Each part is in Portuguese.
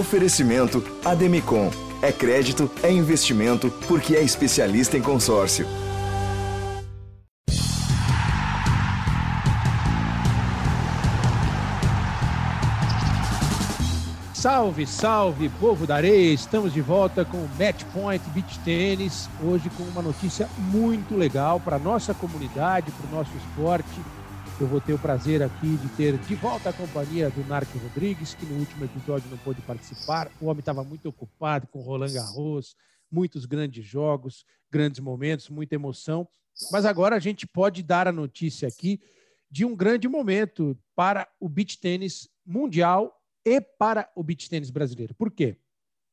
Oferecimento Ademicon. É crédito, é investimento, porque é especialista em consórcio. Salve, salve, povo da areia! Estamos de volta com o Match Point Beach Tênis, hoje com uma notícia muito legal para a nossa comunidade, para o nosso esporte. Eu vou ter o prazer aqui de ter de volta a companhia do Narco Rodrigues, que no último episódio não pôde participar. O homem estava muito ocupado com Roland Garros, muitos grandes jogos, grandes momentos, muita emoção. Mas agora a gente pode dar a notícia aqui de um grande momento para o beach tênis mundial e para o beach tênis brasileiro. Por quê?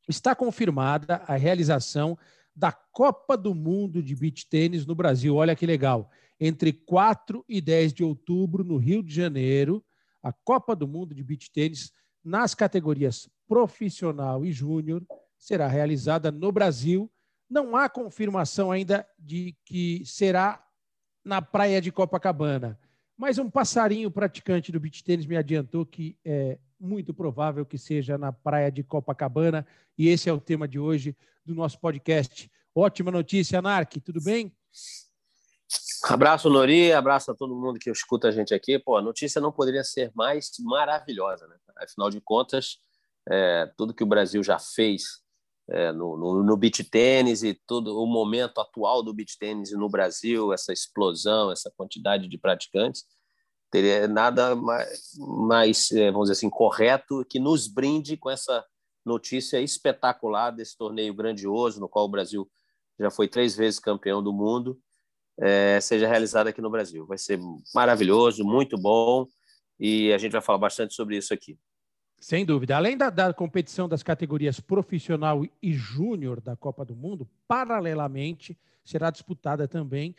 Está confirmada a realização da Copa do Mundo de beach tênis no Brasil. Olha que legal. Entre 4 e 10 de outubro, no Rio de Janeiro, a Copa do Mundo de beach tênis nas categorias profissional e júnior será realizada no Brasil. Não há confirmação ainda de que será na praia de Copacabana, mas um passarinho praticante do beach tênis me adiantou que é, muito provável que seja na praia de Copacabana, e esse é o tema de hoje do nosso podcast. Ótima notícia, Narc, tudo bem? Abraço, Nori, abraço a todo mundo que escuta a gente aqui. Pô, a notícia não poderia ser mais maravilhosa, né? Afinal de contas, é, tudo que o Brasil já fez é, no, no, no beach tênis e todo o momento atual do beach tênis no Brasil, essa explosão, essa quantidade de praticantes, teria nada mais, mais, é, vamos dizer assim, correto que nos brinde com essa notícia espetacular desse torneio grandioso, no qual o Brasil já foi três vezes campeão do mundo, é, seja realizado aqui no Brasil. Vai ser maravilhoso, muito bom, e a gente vai falar bastante sobre isso aqui. Sem dúvida. Além da, da competição das categorias profissional e júnior da Copa do Mundo, paralelamente será disputada também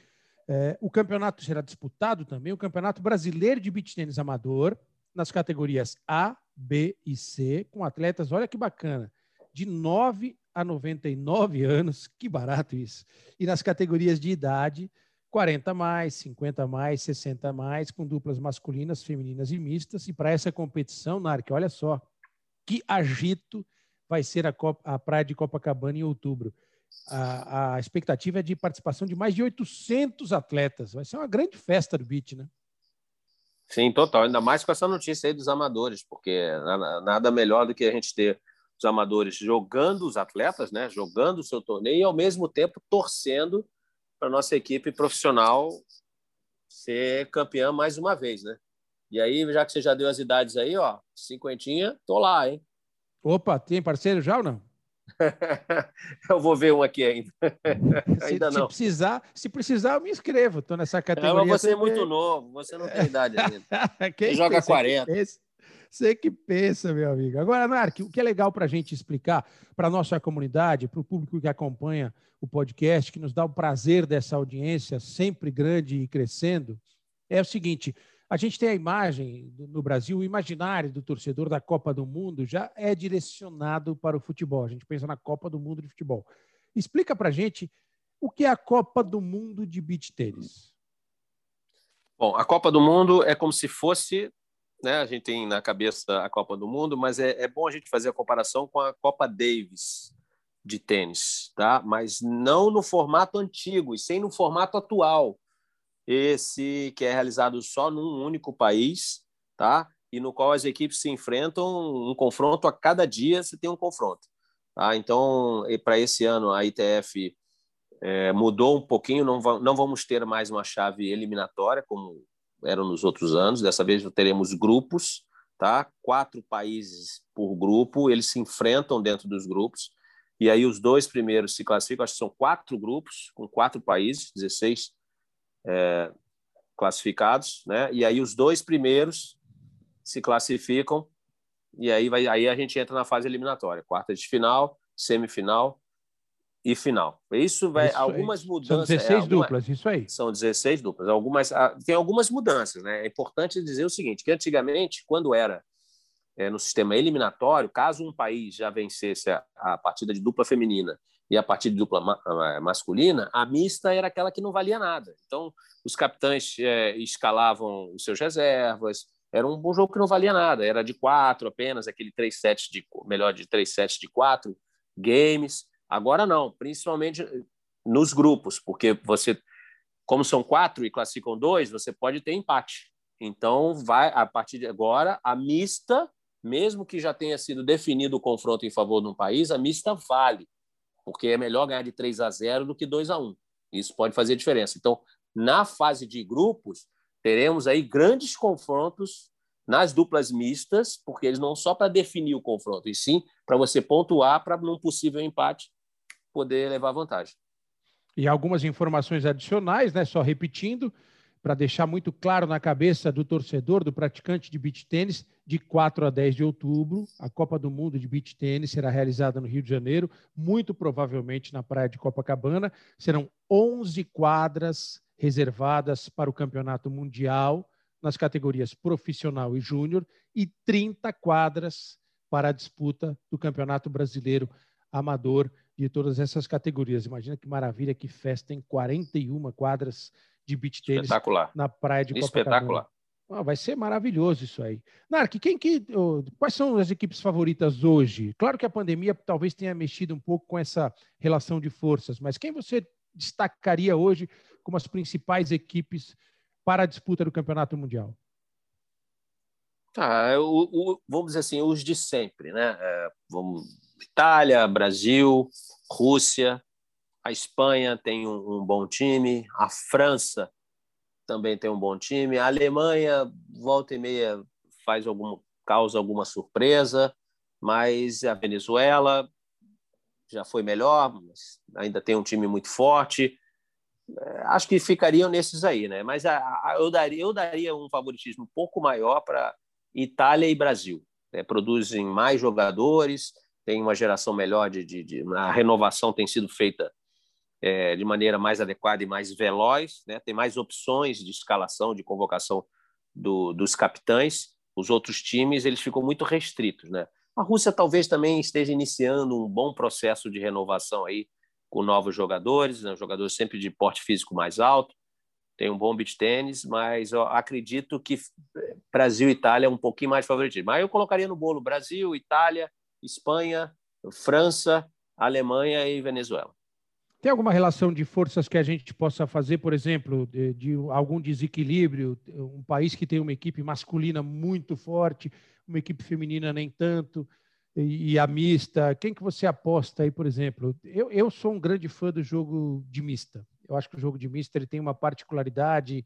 é, o campeonato será disputado também, o Campeonato Brasileiro de Beach Tênis Amador, nas categorias A, B e C, com atletas, olha que bacana, de 9 a 99 anos, que barato isso. E nas categorias de idade, 40 mais, 50 mais, 60 mais, com duplas masculinas, femininas e mistas. E para essa competição, Narc, olha só, que agito vai ser a, Copa, a Praia de Copacabana em outubro a, a expectativa é de participação de mais de 800 atletas. Vai ser uma grande festa do beat, né? Sim, total. Ainda mais com essa notícia aí dos amadores, porque nada melhor do que a gente ter os amadores jogando os atletas, né? Jogando o seu torneio e ao mesmo tempo torcendo para nossa equipe profissional ser campeã mais uma vez, né? E aí, já que você já deu as idades aí, ó, cinquentinha, tô lá, hein? Opa, tem parceiro já ou não? eu vou ver um aqui ainda. ainda se, não. Se precisar, se precisar, eu me inscrevo. Estou nessa categoria. Não, você é muito novo, você não tem idade ainda. Quem você joga 40. Você que pensa, meu amigo. Agora, Nark, o que é legal para a gente explicar para a nossa comunidade, para o público que acompanha o podcast, que nos dá o prazer dessa audiência sempre grande e crescendo, é o seguinte: a gente tem a imagem no Brasil, o imaginário do torcedor da Copa do Mundo já é direcionado para o futebol. A gente pensa na Copa do Mundo de futebol. Explica para a gente o que é a Copa do Mundo de beach tênis. Bom, a Copa do Mundo é como se fosse, né? A gente tem na cabeça a Copa do Mundo, mas é, é bom a gente fazer a comparação com a Copa Davis de tênis, tá? Mas não no formato antigo e sim no formato atual esse que é realizado só num único país, tá? E no qual as equipes se enfrentam um confronto a cada dia, você tem um confronto, tá? Então, para esse ano a ITF é, mudou um pouquinho, não, não vamos ter mais uma chave eliminatória como eram nos outros anos. Dessa vez teremos grupos, tá? Quatro países por grupo, eles se enfrentam dentro dos grupos. E aí os dois primeiros se classificam, acho que são quatro grupos com quatro países, 16 é, classificados, né? E aí os dois primeiros se classificam e aí vai aí a gente entra na fase eliminatória, quarta de final, semifinal e final. Isso vai isso algumas aí. mudanças. São 16 é, alguma, duplas, isso aí. São 16 duplas. Algumas ah, tem algumas mudanças, né? É importante dizer o seguinte, que antigamente, quando era é, no sistema eliminatório, caso um país já vencesse a, a partida de dupla feminina e a partida de dupla ma eh, masculina, a mista era aquela que não valia nada. Então, os capitães é, escalavam os seus reservas, era um, um jogo que não valia nada, era de quatro apenas, aquele três sets de melhor de três sets de quatro games. Agora não, principalmente nos grupos, porque você, como são quatro e classificam dois, você pode ter empate. Então, vai a partir de agora a mista, mesmo que já tenha sido definido o confronto em favor de um país, a mista vale, porque é melhor ganhar de 3 a 0 do que 2 a 1. Isso pode fazer diferença. Então, na fase de grupos, teremos aí grandes confrontos nas duplas mistas, porque eles não só para definir o confronto, e sim para você pontuar para num possível empate poder levar vantagem. E algumas informações adicionais, né? Só repetindo, para deixar muito claro na cabeça do torcedor, do praticante de beach tênis, de 4 a 10 de outubro, a Copa do Mundo de beach tênis será realizada no Rio de Janeiro, muito provavelmente na praia de Copacabana. Serão 11 quadras reservadas para o Campeonato Mundial nas categorias profissional e júnior e 30 quadras para a disputa do Campeonato Brasileiro Amador de todas essas categorias. Imagina que maravilha, que festa em 41 quadras de beach tênis na praia de Espetacular. Copacabana. Ah, vai ser maravilhoso isso aí. Nark, quem que, quais são as equipes favoritas hoje? Claro que a pandemia talvez tenha mexido um pouco com essa relação de forças, mas quem você destacaria hoje como as principais equipes para a disputa do Campeonato Mundial? Ah, o, o, vamos dizer assim, os de sempre, né? É, vamos, Itália, Brasil, Rússia, a Espanha tem um, um, bom time, a França também tem um bom time, a Alemanha volta e meia faz alguma causa alguma surpresa, mas a Venezuela já foi melhor, ainda tem um time muito forte. É, acho que ficariam nesses aí, né? Mas a, a, eu, daria, eu daria um favoritismo um pouco maior para Itália e Brasil. Né? Produzem mais jogadores, tem uma geração melhor de, de, de a renovação tem sido feita é, de maneira mais adequada e mais veloz, né? Tem mais opções de escalação, de convocação do, dos capitães. Os outros times eles ficam muito restritos, né? A Rússia talvez também esteja iniciando um bom processo de renovação aí com novos jogadores, né? jogadores sempre de porte físico mais alto, tem um bom beat tênis, mas acredito que Brasil e Itália é um pouquinho mais favoritismo. Mas eu colocaria no bolo Brasil, Itália, Espanha, França, Alemanha e Venezuela. Tem alguma relação de forças que a gente possa fazer, por exemplo, de, de, algum desequilíbrio? Um país que tem uma equipe masculina muito forte, uma equipe feminina nem tanto e, a mista? Quem que você aposta aí, por exemplo? Eu, eu sou um grande fã do jogo de mista. Eu acho que o jogo de mista ele tem uma particularidade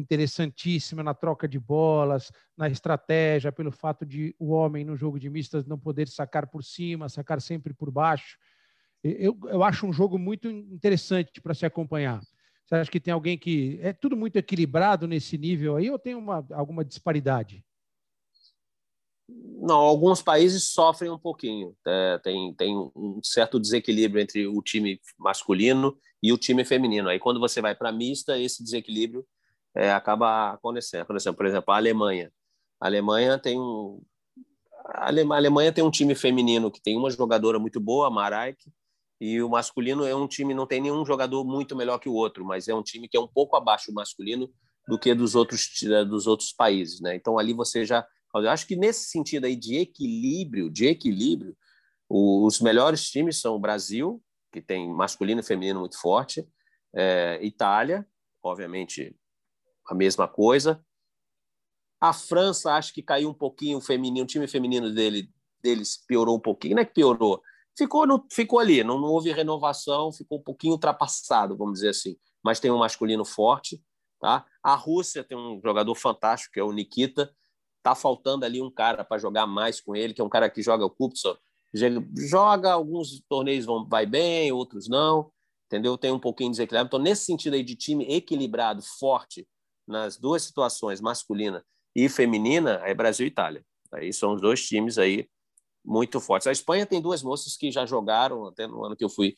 interessantíssima na troca de bolas, na estratégia, pelo fato de o homem no jogo de mistas não poder sacar por cima, sacar sempre por baixo. Eu, eu acho um jogo muito interessante para se acompanhar. Você acha que tem alguém que é tudo muito equilibrado nesse nível aí ou tem uma, alguma disparidade? Não, alguns países sofrem um pouquinho. É, tem, tem um certo desequilíbrio entre o time masculino e o time feminino. Aí, quando você vai para mista, esse desequilíbrio é, acaba acontecendo. acontecendo. Por exemplo, a Alemanha. A Alemanha tem um. A Alemanha tem um time feminino que tem uma jogadora muito boa, a Maraik, e o masculino é um time não tem nenhum jogador muito melhor que o outro, mas é um time que é um pouco abaixo do masculino do que dos outros dos outros países, né? Então ali você já eu acho que nesse sentido aí de equilíbrio, de equilíbrio, os melhores times são o Brasil, que tem masculino e feminino muito forte, é, Itália, obviamente a mesma coisa. A França acho que caiu um pouquinho o feminino, o time feminino dele, deles piorou um pouquinho, não é que piorou, ficou, no, ficou ali, não, não houve renovação, ficou um pouquinho ultrapassado, vamos dizer assim, mas tem um masculino forte. Tá? A Rússia tem um jogador fantástico, que é o Nikita, tá faltando ali um cara para jogar mais com ele, que é um cara que joga o Kupsor, joga alguns torneios vão vai bem, outros não, entendeu? Tem um pouquinho de desequilíbrio. Então, nesse sentido aí de time equilibrado, forte nas duas situações, masculina e feminina, é Brasil e Itália. Aí são os dois times aí muito fortes. A Espanha tem duas moças que já jogaram, até no ano que eu fui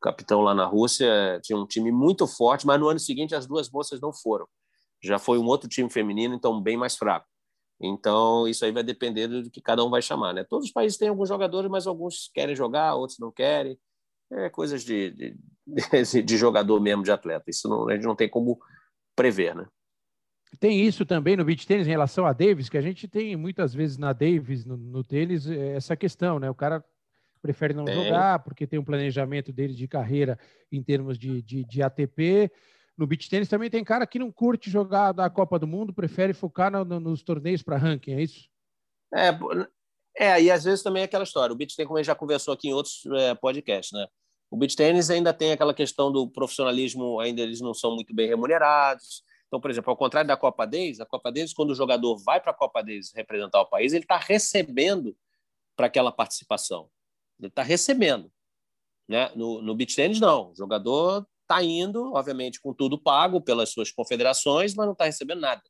capitão lá na Rússia, tinha um time muito forte, mas no ano seguinte as duas moças não foram. Já foi um outro time feminino, então bem mais fraco. Então, isso aí vai depender do que cada um vai chamar. Né? Todos os países têm alguns jogadores, mas alguns querem jogar, outros não querem. É coisas de, de, de jogador mesmo, de atleta. Isso não, a gente não tem como prever. Né? Tem isso também no beach tênis em relação a Davis, que a gente tem muitas vezes na Davis, no, no tênis, é, essa questão, né? O cara prefere não jogar porque tem um planejamento dele de carreira em termos de, de, de ATP. No beach tênis também tem cara que não curte jogar da Copa do Mundo, prefere focar no, no, nos torneios para ranking, é isso? É, é, e às vezes também é aquela história. O beach tênis, como a gente já conversou aqui em outros é, podcasts, né? O beach tênis ainda tem aquela questão do profissionalismo, ainda eles não são muito bem remunerados. Então, por exemplo, ao contrário da Copa Davis, a Copa Davis, quando o jogador vai para a Copa Davis representar o país, ele está recebendo para aquela participação. Ele está recebendo. Né? No, no beach tênis, não. O jogador está indo, obviamente, com tudo pago pelas suas confederações, mas não está recebendo nada.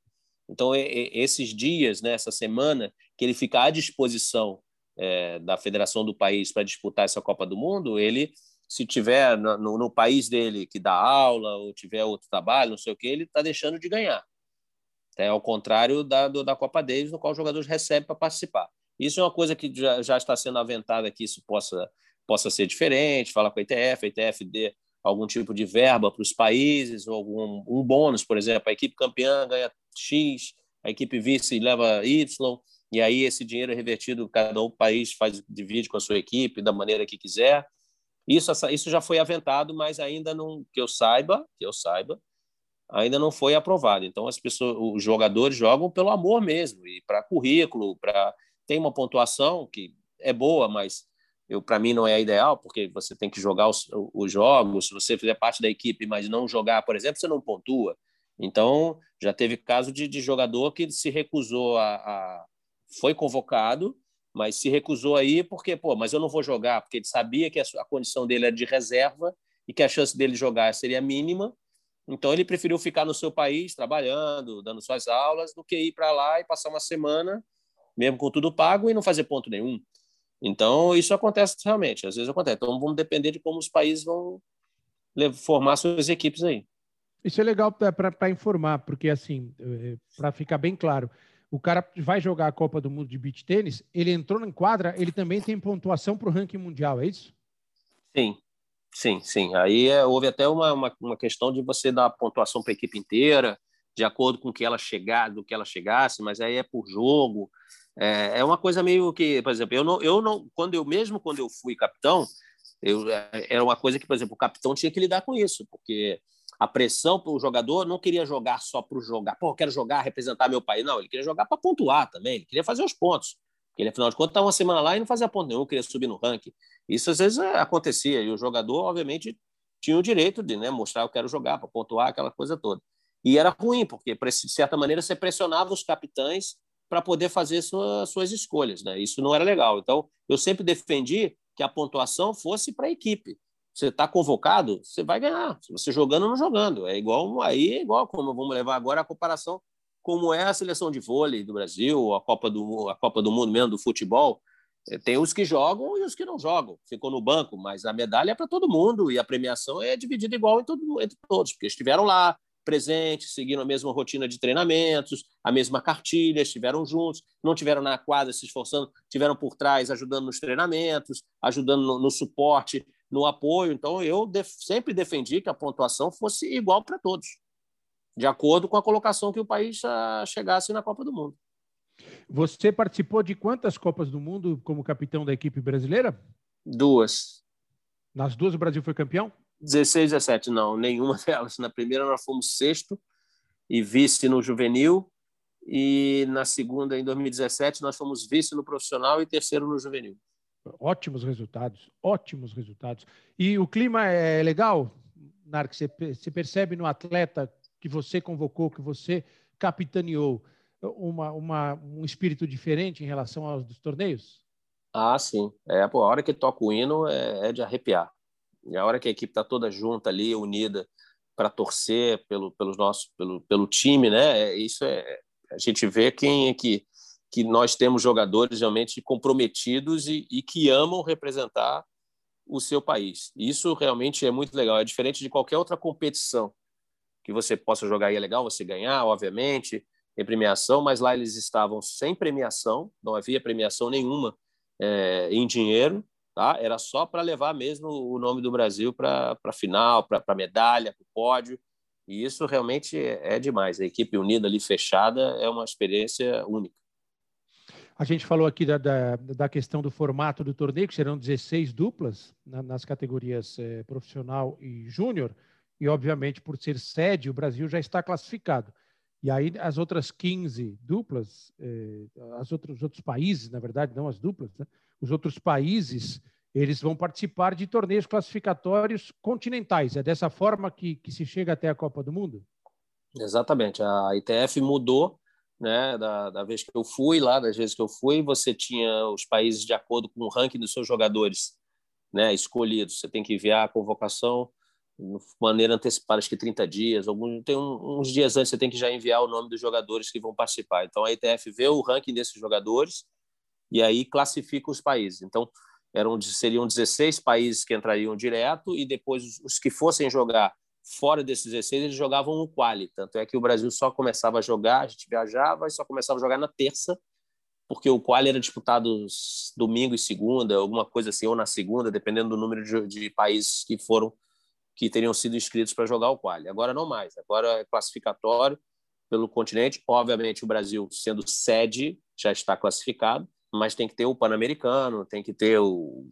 Então, esses dias, né, essa semana, que ele fica à disposição é, da federação do país para disputar essa Copa do Mundo, ele, se tiver no, no, país dele que dá aula ou tiver outro trabalho, não sei o que, ele está deixando de ganhar. É ao contrário da, do, da Copa Davis, no qual os jogadores recebem para participar. Isso é uma coisa que já, já está sendo aventada que isso possa, possa ser diferente, fala com a ITF, a ITF dê algum tipo de verba para os países, ou algum um bônus, por exemplo, a equipe campeã ganha X, a equipe vice leva Y, e aí esse dinheiro é revertido, cada um país faz divide com a sua equipe da maneira que quiser. Isso, isso já foi aventado, mas ainda não, que eu saiba, que eu saiba, ainda não foi aprovado. Então as pessoas, os jogadores jogam pelo amor mesmo e para currículo, para tem uma pontuação que é boa, mas eu para mim não é ideal, porque você tem que jogar os, os, jogos. Se você fizer parte da equipe, mas não jogar, por exemplo, você não pontua. Então, já teve caso de, de jogador que se recusou a, a, Foi convocado, mas se recusou aí porque, pô, mas eu não vou jogar, porque ele sabia que a, a condição dele era de reserva e que a chance dele jogar seria mínima. Então, ele preferiu ficar no seu país, trabalhando, dando suas aulas, do que ir para lá e passar uma semana, mesmo com tudo pago, e não fazer ponto nenhum. Então, isso acontece realmente, às vezes acontece. Então, vamos depender de como os países vão formar suas equipes aí. Isso é legal para informar, porque, assim, eh, para ficar bem claro, o cara vai jogar a Copa do Mundo de Beach Tênis, ele entrou na quadra, ele também tem pontuação para o ranking mundial, é isso? Sim, sim, sim. Aí é, houve até uma, uma, uma, questão de você dar pontuação para a equipe inteira, de acordo com que ela chegar, do que ela chegasse, mas aí é por jogo. É, é uma coisa meio que, por exemplo, eu não, eu não, quando eu mesmo quando eu fui capitão, eu, é, era uma coisa que, por exemplo, o capitão tinha que lidar com isso, porque a pressão para o jogador não queria jogar só para jogar. Pô, quero jogar, representar meu país. Não, ele queria jogar para pontuar também, ele queria fazer os pontos. Ele, afinal de contas, estava uma semana lá e não fazia ponto nenhum, queria subir no ranking. Isso às vezes é, acontecia, e o jogador, obviamente, tinha o direito de né, mostrar eu quero jogar, para pontuar, aquela coisa toda. E era ruim, porque, de certa maneira, você pressionava os capitães para poder fazer sua, suas escolhas. Né? Isso não era legal. Então, eu sempre defendi que a pontuação fosse para a equipe. Você está convocado, você vai ganhar. Você jogando ou não jogando. É igual aí, é igual como vamos levar agora a comparação como é a seleção de vôlei do Brasil, a Copa do, a Copa do Mundo mesmo do futebol. É, tem os que jogam e os que não jogam. Ficou no banco, mas a medalha é para todo mundo e a premiação é dividida igual entre todos, porque estiveram lá, presentes, seguindo a mesma rotina de treinamentos, a mesma cartilha, estiveram juntos, não tiveram na quadra se esforçando, tiveram por trás ajudando nos treinamentos, ajudando no, no suporte, no apoio. Então, eu def sempre defendi que a pontuação fosse igual para todos, de acordo com a colocação que o país uh, chegasse na Copa do Mundo. Você participou de quantas Copas do Mundo como capitão da equipe brasileira? Duas. Nas duas o Brasil foi campeão? 16, 17, não, nenhuma delas. Na primeira nós fomos sexto e vice no juvenil, e na segunda, em 2017, nós fomos vice no profissional e terceiro no juvenil. Ótimos resultados, ótimos resultados. E o clima é legal, Narc? Você percebe no atleta que você convocou, que você capitaneou, uma, uma, um espírito diferente em relação aos dos torneios? Ah, sim. É, pô, a hora que toca o hino é, é de arrepiar. E a hora que a equipe está toda junta ali, unida, para torcer pelo, pelos nossos, pelo, pelo time, né? É, isso é a gente vê quem é que que nós temos jogadores realmente comprometidos e, e que amam representar o seu país. Isso realmente é muito legal. É diferente de qualquer outra competição que você possa jogar e é legal você ganhar, obviamente, tem premiação, mas lá eles estavam sem premiação, não havia premiação nenhuma é, em dinheiro, tá? Era só para levar mesmo o nome do Brasil para a final, para a medalha, para o pódio. E isso realmente é, é demais. A equipe unida ali, fechada, é uma experiência única. A gente falou aqui da, da, da, questão do formato do torneio, que serão 16 duplas na, nas categorias eh, profissional e júnior, e obviamente por ser sede, o Brasil já está classificado. E aí as outras 15 duplas, eh, as outros, os outros países, na verdade, não as duplas, né? os outros países, eles vão participar de torneios classificatórios continentais. É dessa forma que, que se chega até a Copa do Mundo? Exatamente. A ITF mudou né, da, da, vez que eu fui lá, das vezes que eu fui, você tinha os países de acordo com o ranking dos seus jogadores né, escolhidos. Você tem que enviar a convocação de maneira antecipada, acho que 30 dias, algum, tem um, uns dias antes você tem que já enviar o nome dos jogadores que vão participar. Então a ITF vê o ranking desses jogadores e aí classifica os países. Então eram seriam 16 países que entrariam direto e depois os que fossem jogar fora desses 16, eles jogavam no quali. Tanto é que o Brasil só começava a jogar, a gente viajava e só começava a jogar na terça, porque o quali era disputado domingo e segunda, alguma coisa assim, ou na segunda, dependendo do número de, de países que foram que teriam sido inscritos para jogar o quali. Agora não mais, agora é classificatório pelo continente. Obviamente o Brasil sendo sede já está classificado, mas tem que ter o pan-americano, tem que ter o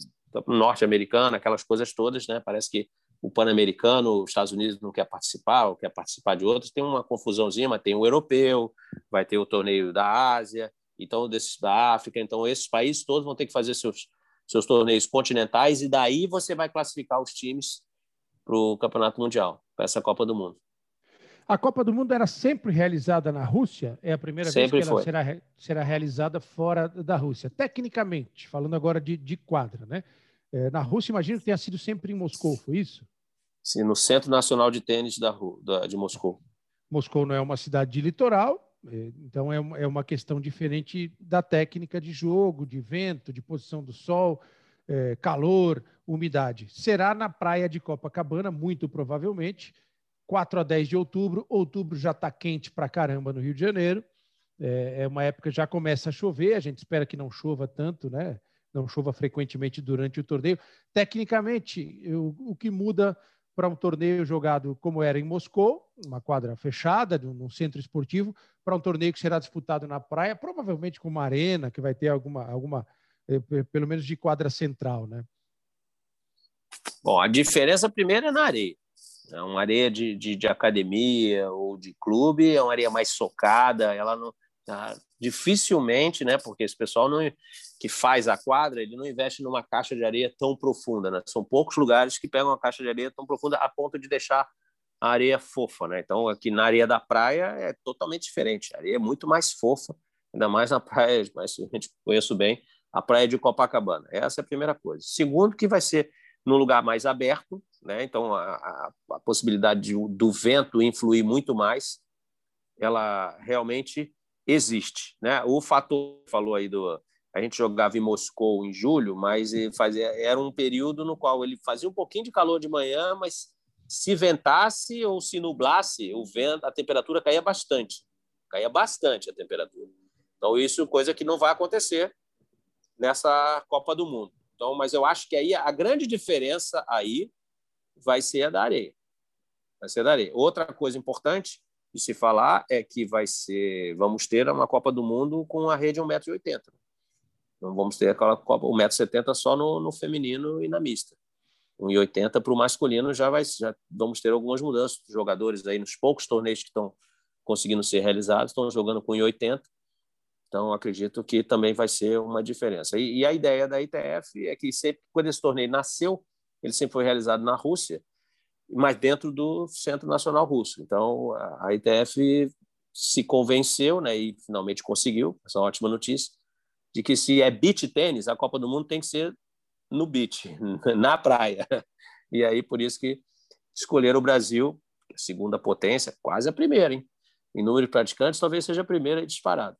norte-americano, aquelas coisas todas, né? Parece que o Pan-Americano, os Estados Unidos não quer participar, ou quer participar de outros, tem uma confusãozinha, mas tem o europeu, vai ter o torneio da Ásia, então desses da África, então esses países todos vão ter que fazer seus seus torneios continentais e daí você vai classificar os times para o Campeonato Mundial, para essa Copa do Mundo. A Copa do Mundo era sempre realizada na Rússia? É a primeira sempre vez que ela foi. será, será realizada fora da Rússia. Tecnicamente, falando agora de, de quadra, né? É, na Rússia, imagino que tenha sido sempre em Moscou, foi isso? Sim, no Centro Nacional de Tênis da, da, de Moscou. Moscou não é uma cidade de litoral, é, então é, é uma questão diferente da técnica de jogo, de vento, de posição do sol, é, calor, umidade. Será na praia de Copacabana, muito provavelmente, 4 a 10 de outubro. Outubro já está quente para caramba no Rio de Janeiro. É, é uma época que já começa a chover, a gente espera que não chova tanto, né? Não chova frequentemente durante o torneio. Tecnicamente, o que muda para um torneio jogado como era em Moscou, uma quadra fechada, num centro esportivo, para um torneio que será disputado na praia, provavelmente com uma arena, que vai ter alguma, alguma eh, pelo menos de quadra central, né? Bom, a diferença primeira é na areia. É uma areia de, de, de academia ou de clube, é uma areia mais socada, ela não, tá, dificilmente, né? Porque esse pessoal não, que faz a quadra, ele não investe numa caixa de areia tão profunda, né? São poucos lugares que pegam uma caixa de areia tão profunda a ponto de deixar a areia fofa, né? Então aqui na areia da praia é totalmente diferente. A areia é muito mais fofa, ainda mais na praia, mas a gente conheço bem a praia de Copacabana. Essa é a primeira coisa. Segundo, que vai ser num lugar mais aberto, né? Então a, a, a possibilidade de, do vento influir muito mais, ela realmente existe. Né? O fator falou aí do. A gente jogava em Moscou em julho, mas fazia, era um período no qual ele fazia um pouquinho de calor de manhã, mas se ventasse ou se nublasse, o vento, a temperatura caía bastante. Caía bastante a temperatura. Então, isso é coisa que não vai acontecer nessa Copa do Mundo. Então, mas eu acho que aí a grande diferença aí vai ser a da areia. Vai ser da areia. Outra coisa importante de se falar é que vai ser, vamos ter uma Copa do Mundo com a rede 1,80m. Não vamos ter aquela Copa 1,70m só no, no feminino e na mista. 1,80 para o masculino já vai já vamos ter algumas mudanças. Os jogadores aí nos poucos torneios que estão conseguindo ser realizados estão jogando com 1,80. Então acredito que também vai ser uma diferença. E, e a ideia da ITF é que sempre quando esse torneio nasceu, ele sempre foi realizado na Rússia mas dentro do Centro Nacional Russo. Então, a ITF se convenceu, né, e finalmente conseguiu, essa é uma ótima notícia, de que se é beach tênis, a Copa do Mundo tem que ser no beach, na praia. E aí, por isso que escolheram o Brasil, a segunda potência, quase a primeira, hein? Em número de praticantes, talvez seja a primeira disparada.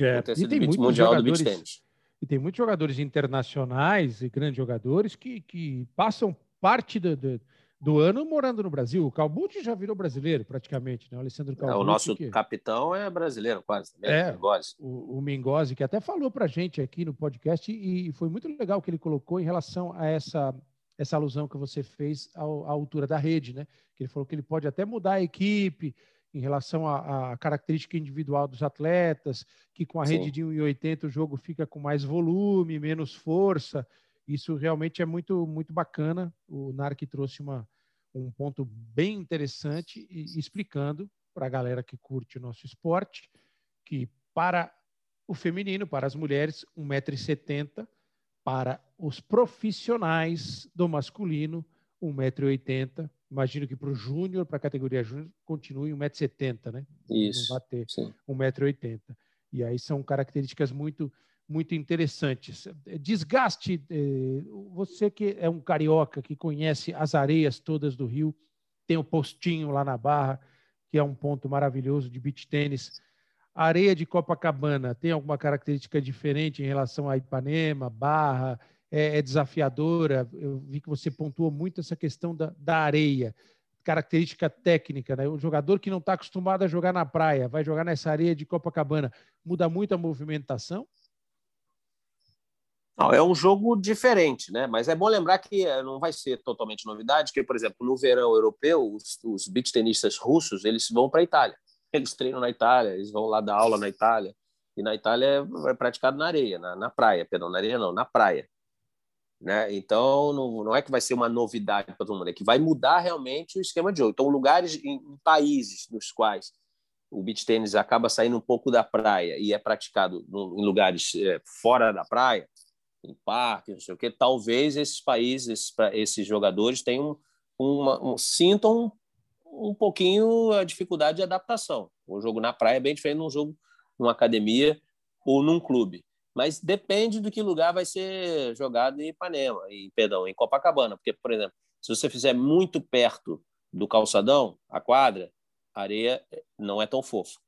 É, e tem muitos mundial do beach tênis. E tem muitos jogadores internacionais e grandes jogadores que, que passam parte do, do do ano morando no Brasil. O Calbucci já virou brasileiro praticamente, né? O Alessandro Calbucci. É, o nosso que... capitão é brasileiro quase. Também, é, Mingozzi. O, o Mingozzi, que até falou para gente aqui no podcast e foi muito legal o que ele colocou em relação a essa essa alusão que você fez à altura da rede, né? Que ele falou que ele pode até mudar a equipe em relação à, à característica individual dos atletas, que com a Sim. rede de 1,80 o jogo fica com mais volume, menos força. Isso realmente é muito, muito bacana. O Narc trouxe uma, um ponto bem interessante e explicando para a galera que curte o nosso esporte que para o feminino, para as mulheres, 1,70m, para os profissionais do masculino, 1,80m. Imagino que para o júnior, para a categoria júnior, continue 1,70m, né? Isso. Não vai ter 1,80m. E aí são características muito muito interessantes. Desgaste, eh, você que é um carioca que conhece as areias todas do Rio, tem o postinho lá na Barra, que é um ponto maravilhoso de beach tênis. A areia de Copacabana tem alguma característica diferente em relação a Ipanema, Barra? É, é desafiadora? Eu vi que você pontuou muito essa questão da, da areia, característica técnica. Né? O jogador que não está acostumado a jogar na praia, vai jogar nessa areia de Copacabana, muda muito a movimentação? Não, é um jogo diferente, né? Mas é bom lembrar que eh, não vai ser totalmente novidade, que, por exemplo, no verão europeu, os, os beach tenistas russos eles vão para a Itália eles treinam na Itália, eles vão lá dar aula na Itália. E na Itália é praticado na areia, na, na praia, perdão, na areia não, na praia. Né? Então, não, não é que vai ser uma novidade para todo mundo, é que vai mudar realmente o esquema de jogo. Então, lugares em, em países nos quais o beach tênis acaba saindo um pouco da praia e é praticado em lugares é, fora da praia, em parques, não sei o que, talvez esses países, esses, esses jogadores tenham uma, um, sintam um pouquinho a dificuldade de adaptação. O jogo na praia é bem diferente de um jogo numa academia ou num clube. Mas depende do que lugar vai ser jogado em Ipanema, em, perdão, em Copacabana. Porque, por exemplo, se você fizer muito perto do calçadão, a quadra, a areia não é tão fofa.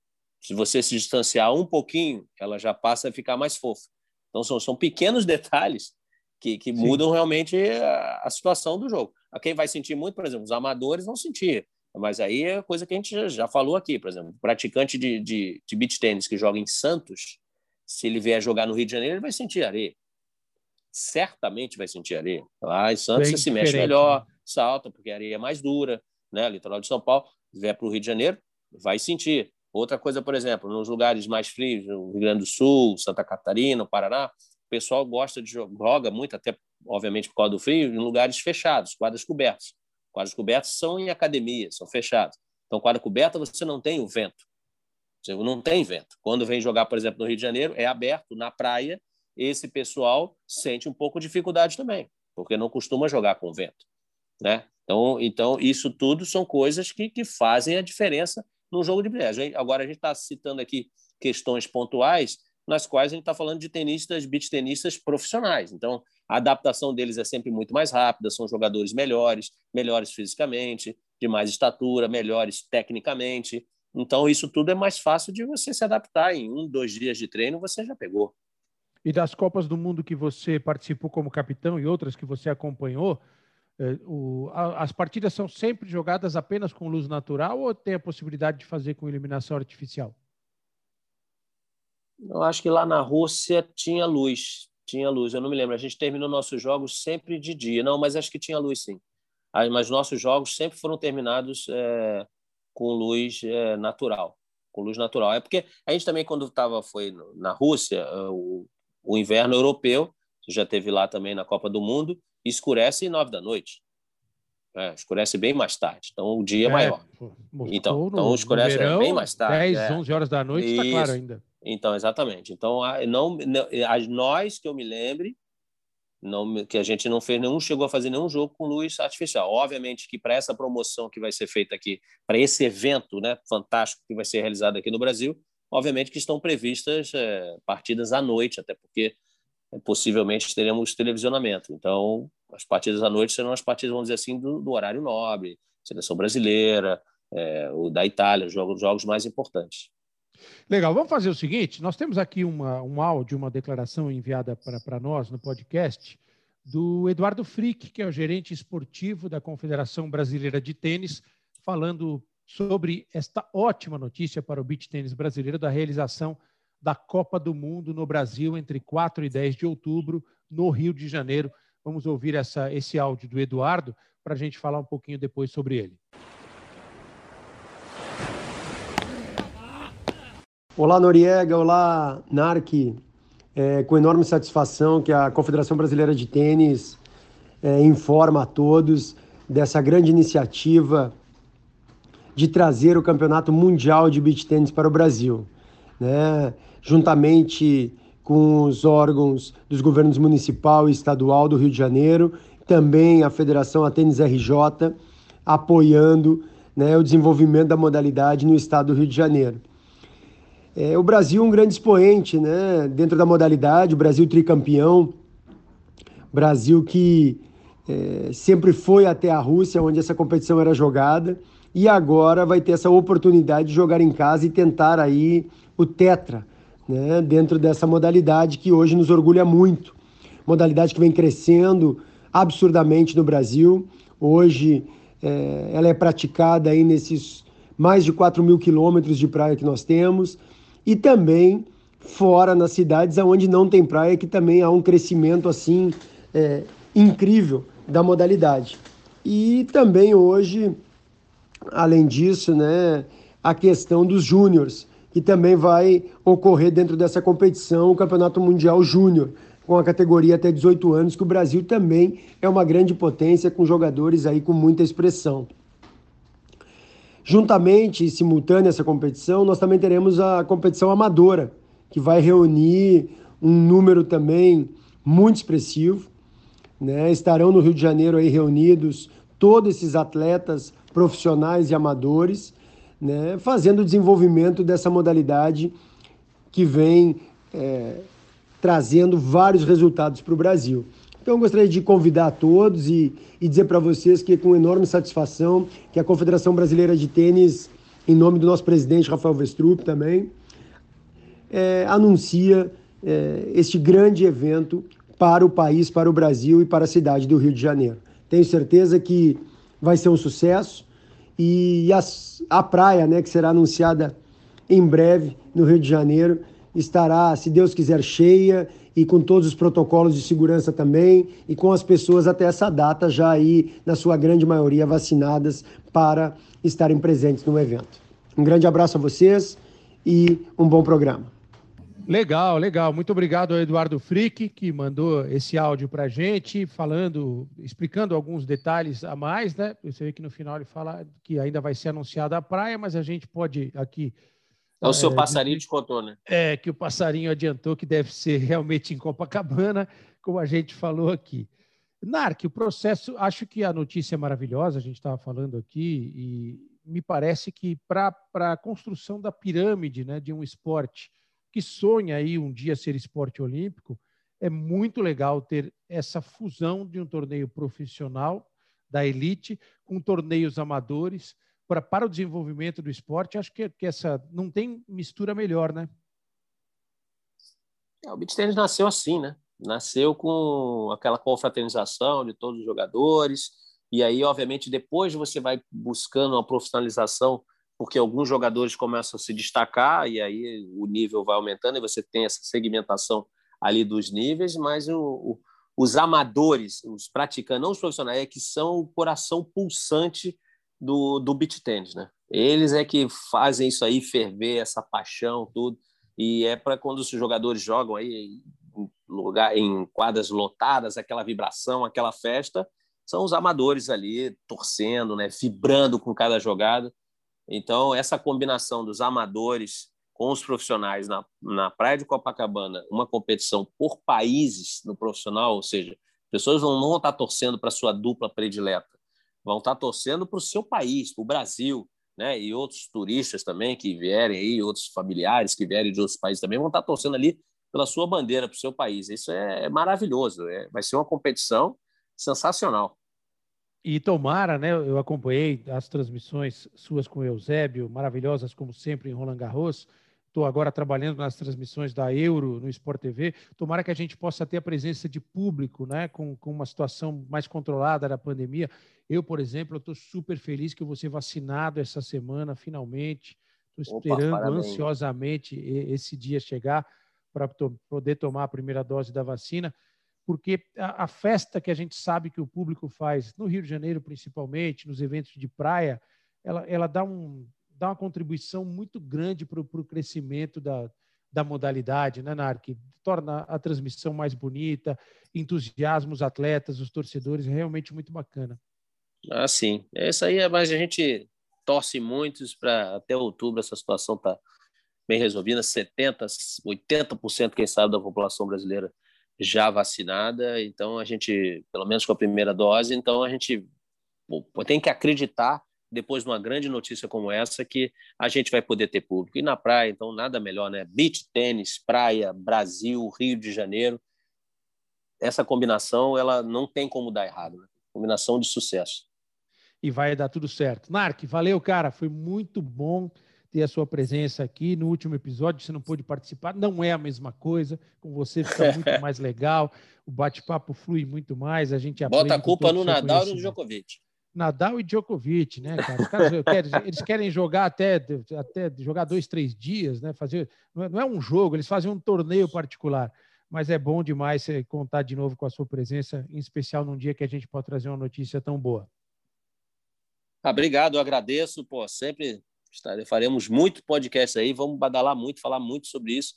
Se você se distanciar um pouquinho, ela já passa a ficar mais fofa. Então, são, são pequenos detalhes que, que mudam realmente a, a, situação do jogo. A quem vai sentir muito, por exemplo, os amadores vão sentir. Mas aí é coisa que a gente já falou aqui, por exemplo, praticante de, de, de beach tênis que joga em Santos, se ele vier jogar no Rio de Janeiro, ele vai sentir areia. Certamente vai sentir areia. Lá em Santos Bem você se mexe melhor, né? salta, porque a areia é mais dura, né? Litoral de São Paulo, se vier para o Rio de Janeiro, vai sentir. Outra coisa, por exemplo, nos lugares mais frios, no Rio Grande do Sul, Santa Catarina, Paraná, o pessoal gosta de joga muito, até obviamente por causa do frio, em lugares fechados, quadras cobertas. Quadros cobertos são em academias, são fechados. Então, quadra coberta, você não tem o vento. Você não tem vento. Quando vem jogar, por exemplo, no Rio de Janeiro, é aberto, na praia, esse pessoal sente um pouco de dificuldade também, porque não costuma jogar com vento. Né? Então, então isso tudo são coisas que, que fazem a diferença no jogo de bilhete. Agora, a gente está citando aqui questões pontuais, nas quais a gente está falando de tenistas, beach tenistas profissionais. Então, a adaptação deles é sempre muito mais rápida, são jogadores melhores, melhores fisicamente, de mais estatura, melhores tecnicamente. Então, isso tudo é mais fácil de você se adaptar. Em um, dois dias de treino, você já pegou. E das Copas do Mundo que você participou como capitão e outras que você acompanhou, é, as partidas são sempre jogadas apenas com luz natural ou tem a possibilidade de fazer com iluminação artificial? Eu acho que lá na Rússia tinha luz, tinha luz. Eu não me lembro. A gente terminou nossos jogos sempre de dia. Não, mas acho que tinha luz, sim. Mas nossos jogos sempre foram terminados é, com luz é, natural, com luz natural. É porque a gente também quando estava foi na Rússia, o, o inverno europeu, já teve lá também na Copa do Mundo, escurece nove da noite. É, escurece bem mais tarde, então o dia é, é maior. então, no, então escurece verão, bem mais tarde. 10, é. 11 horas da noite está claro ainda. Então, exatamente. Então, não, não, nós que eu me lembre, não, que a gente não fez nenhum, chegou a fazer nenhum jogo com luz artificial. Obviamente que para essa promoção que vai ser feita aqui, para esse evento né, fantástico que vai ser realizado aqui no Brasil, obviamente que estão previstas é, partidas à noite, até porque possivelmente teremos televisionamento. Então, as partidas à noite serão as partidas, vamos dizer assim, do, do horário nobre, seleção brasileira, é, o da Itália, os jogos, jogos mais importantes. Legal, vamos fazer o seguinte: nós temos aqui uma, um áudio, uma declaração enviada para nós no podcast do Eduardo Frick, que é o gerente esportivo da Confederação Brasileira de Tênis, falando sobre esta ótima notícia para o beach tênis brasileiro da realização da Copa do Mundo no Brasil entre 4 e 10 de outubro, no Rio de Janeiro. Vamos ouvir essa, esse áudio do Eduardo para a gente falar um pouquinho depois sobre ele. Olá, Noriega. Olá, Narc. É, com enorme satisfação que a Confederação Brasileira de Tênis é, informa a todos dessa grande iniciativa de trazer o Campeonato Mundial de Beach Tênis para o Brasil. Né? Juntamente com os órgãos dos governos municipal e estadual do Rio de Janeiro, também a Federação Atênis RJ, apoiando né, o desenvolvimento da modalidade no estado do Rio de Janeiro. É, o Brasil é um grande expoente né, dentro da modalidade, o Brasil tricampeão, Brasil que é, sempre foi até a Rússia, onde essa competição era jogada, e agora vai ter essa oportunidade de jogar em casa e tentar aí o tetra, né, dentro dessa modalidade que hoje nos orgulha muito. Modalidade que vem crescendo absurdamente no Brasil. Hoje é, ela é praticada aí nesses mais de 4 mil quilômetros de praia que nós temos e também fora nas cidades onde não tem praia, que também há um crescimento assim é, incrível da modalidade. E também hoje, além disso, né, a questão dos júniores, que também vai ocorrer dentro dessa competição, o Campeonato Mundial Júnior, com a categoria até 18 anos, que o Brasil também é uma grande potência com jogadores aí com muita expressão. Juntamente e simultânea essa competição, nós também teremos a competição amadora, que vai reunir um número também muito expressivo. Né? Estarão no Rio de Janeiro aí reunidos todos esses atletas profissionais e amadores, né? fazendo o desenvolvimento dessa modalidade que vem é, trazendo vários resultados para o Brasil. Então, eu gostaria de convidar a todos e, e dizer para vocês que, com enorme satisfação, que a Confederação Brasileira de Tênis, em nome do nosso presidente Rafael Vestrup também, é, anuncia é, este grande evento para o país, para o Brasil e para a cidade do Rio de Janeiro. Tenho certeza que vai ser um sucesso e a, a praia, né, que será anunciada em breve no Rio de Janeiro, estará, se Deus quiser, cheia e com todos os protocolos de segurança também, e com as pessoas até essa data já aí, na sua grande maioria, vacinadas para estarem presentes no evento. Um grande abraço a vocês e um bom programa. Legal, legal. Muito obrigado ao Eduardo Frick, que mandou esse áudio para a gente, falando, explicando alguns detalhes a mais, né? Você vê que no final ele fala que ainda vai ser anunciada a praia, mas a gente pode aqui é o seu é, passarinho te contou, né? É, que o passarinho adiantou que deve ser realmente em Copacabana, como a gente falou aqui. Narc, o processo, acho que a notícia é maravilhosa, a gente estava falando aqui, e me parece que para a construção da pirâmide né, de um esporte que sonha aí um dia ser esporte olímpico, é muito legal ter essa fusão de um torneio profissional da elite com torneios amadores pra, para o desenvolvimento do esporte, acho que, que essa não tem mistura melhor, né? É, o beach tennis nasceu assim, né? Nasceu com aquela confraternização de todos os jogadores, e aí, obviamente, depois você vai buscando uma profissionalização, porque alguns jogadores começam a se destacar, e aí o nível vai aumentando, e você tem essa segmentação ali dos níveis, mas o, o, os amadores, os praticantes, não os profissionais, é que são o coração pulsante do, do beach tennis, né? Eles é que fazem isso aí ferver, essa paixão, tudo. E é para quando os jogadores jogam aí em, lugar, em quadras lotadas, aquela vibração, aquela festa, são os amadores ali torcendo, né? Vibrando com cada jogada. Então, essa combinação dos amadores com os profissionais na, na Praia de Copacabana, uma competição por países no profissional, ou seja, pessoas não vão estar torcendo para sua dupla predileta, vão estar torcendo para o seu país, para o Brasil, né? E outros turistas também que vierem aí, outros familiares que vierem de outros países também vão estar torcendo ali pela sua bandeira, para o seu país. Isso é maravilhoso. É, vai ser uma competição sensacional. E tomara, né? Eu acompanhei as transmissões suas com o Eusébio, maravilhosas como sempre em Roland Garros estou agora trabalhando nas transmissões da Euro no Sport TV. Tomara que a gente possa ter a presença de público, né, com, com uma situação mais controlada da pandemia. Eu, por exemplo, estou super feliz que eu vou ser vacinado essa semana, finalmente. Estou esperando Opa, ansiosamente esse dia chegar para poder tomar a primeira dose da vacina. Porque a, a, festa que a gente sabe que o público faz no Rio de Janeiro, principalmente, nos eventos de praia, ela, ela dá, um, dá uma contribuição muito grande para o crescimento da, da modalidade, né, Narc? Torna a transmissão mais bonita, entusiasma os atletas, os torcedores, é realmente muito bacana. Ah, sim. Isso aí é mais a gente torce muito para até outubro essa situação tá bem resolvida, 70, 80% quem sabe da população brasileira já vacinada, então a gente, pelo menos com a primeira dose, então a gente tem que acreditar depois de uma grande notícia como essa, que a gente vai poder ter público. E na praia, então, nada melhor, né? Beach tênis, praia, Brasil, Rio de Janeiro. Essa combinação, ela não tem como dar errado, né? Combinação de sucesso. E vai dar tudo certo. Narc, valeu, cara. Foi muito bom ter a sua presença aqui. No último episódio, você não pôde participar. Não é a mesma coisa. Com você fica muito mais legal. O bate-papo flui muito mais. A gente Bota a culpa no Nadal e no Djokovic. Nadal e Djokovic, né, cara? Os caras eles querem jogar até, até jogar dois, três dias, né? Fazer, não é um jogo, eles fazem um torneio particular. Mas é bom demais você contar de novo com a sua presença, em especial num dia que a gente pode trazer uma notícia tão boa. Ah, obrigado, eu agradeço. Pô, sempre faremos muito podcast aí, vamos badalar muito, falar muito sobre isso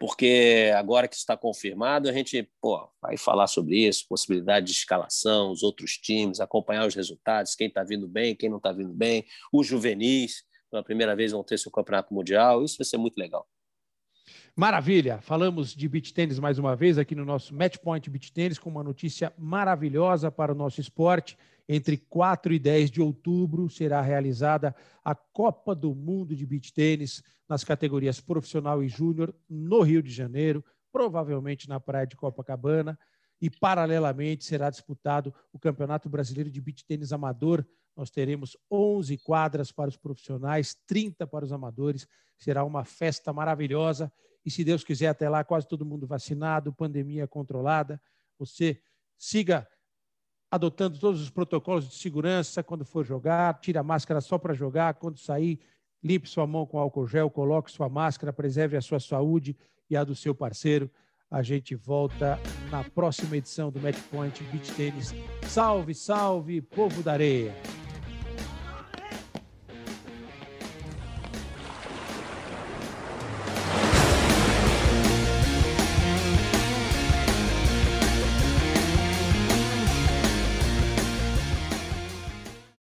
porque agora que está confirmado, a gente pô, vai falar sobre isso, possibilidade de escalação, os outros times, acompanhar os resultados, quem está vindo bem, quem não está vindo bem, os juvenis, pela primeira vez vão ter seu campeonato mundial, isso vai ser muito legal. Maravilha! Falamos de beach tênis mais uma vez aqui no nosso Match Point Beach Tênis com uma notícia maravilhosa para o nosso esporte. Entre 4 e 10 de outubro será realizada a Copa do Mundo de Beach Tênis nas categorias profissional e júnior no Rio de Janeiro, provavelmente na praia de Copacabana. E, paralelamente, será disputado o Campeonato Brasileiro de Beach Tênis Amador. Nós teremos 11 quadras para os profissionais, 30 para os amadores. Será uma festa maravilhosa. E, se Deus quiser, até lá, quase todo mundo vacinado, pandemia controlada. Você siga adotando todos os protocolos de segurança quando for jogar, tira a máscara só para jogar, quando sair, limpe sua mão com álcool gel, coloque sua máscara, preserve a sua saúde e a do seu parceiro. A gente volta na próxima edição do Match Point Beach Tennis. Salve, salve, povo da areia!